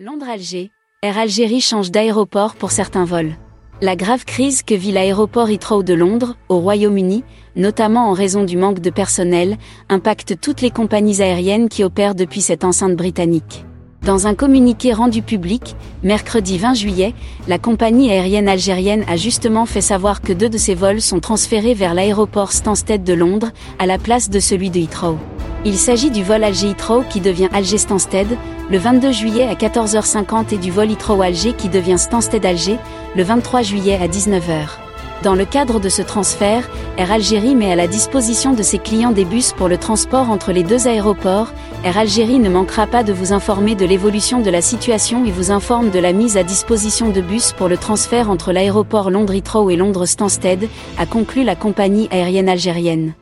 Londres-Alger, Air Algérie change d'aéroport pour certains vols. La grave crise que vit l'aéroport Heathrow de Londres, au Royaume-Uni, notamment en raison du manque de personnel, impacte toutes les compagnies aériennes qui opèrent depuis cette enceinte britannique. Dans un communiqué rendu public, mercredi 20 juillet, la compagnie aérienne algérienne a justement fait savoir que deux de ses vols sont transférés vers l'aéroport Stansted de Londres, à la place de celui de Heathrow. Il s'agit du vol Alger Heathrow qui devient Alger Stansted, le 22 juillet à 14h50 et du vol Heathrow Alger qui devient Stansted Alger, le 23 juillet à 19h. Dans le cadre de ce transfert, Air Algérie met à la disposition de ses clients des bus pour le transport entre les deux aéroports. Air Algérie ne manquera pas de vous informer de l'évolution de la situation et vous informe de la mise à disposition de bus pour le transfert entre l'aéroport Londres Heathrow et Londres Stansted, a conclu la compagnie aérienne algérienne.